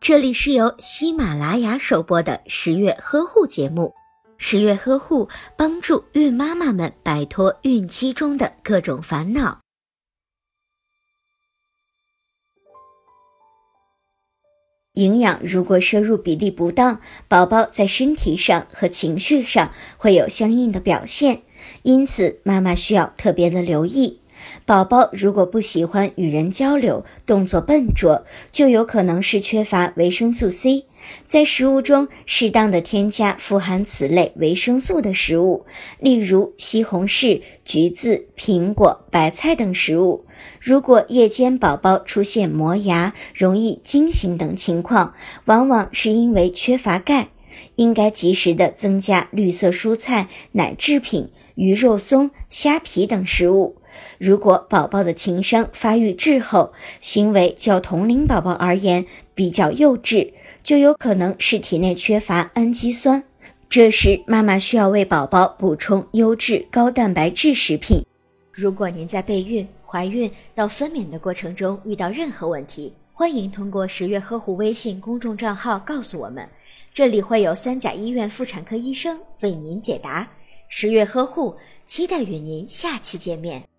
这里是由喜马拉雅首播的十月呵护节目。十月呵护帮助孕妈妈们摆脱孕期中的各种烦恼。营养如果摄入比例不当，宝宝在身体上和情绪上会有相应的表现，因此妈妈需要特别的留意。宝宝如果不喜欢与人交流，动作笨拙，就有可能是缺乏维生素 C。在食物中适当的添加富含此类维生素的食物，例如西红柿、橘子、苹果、白菜等食物。如果夜间宝宝出现磨牙、容易惊醒等情况，往往是因为缺乏钙，应该及时的增加绿色蔬菜、奶制品、鱼肉松、虾皮等食物。如果宝宝的情商发育滞后，行为较同龄宝宝而言比较幼稚，就有可能是体内缺乏氨基酸。这时，妈妈需要为宝宝补充优质高蛋白质食品。如果您在备孕、怀孕到分娩的过程中遇到任何问题，欢迎通过十月呵护微信公众账号告诉我们，这里会有三甲医院妇产科医生为您解答。十月呵护，期待与您下期见面。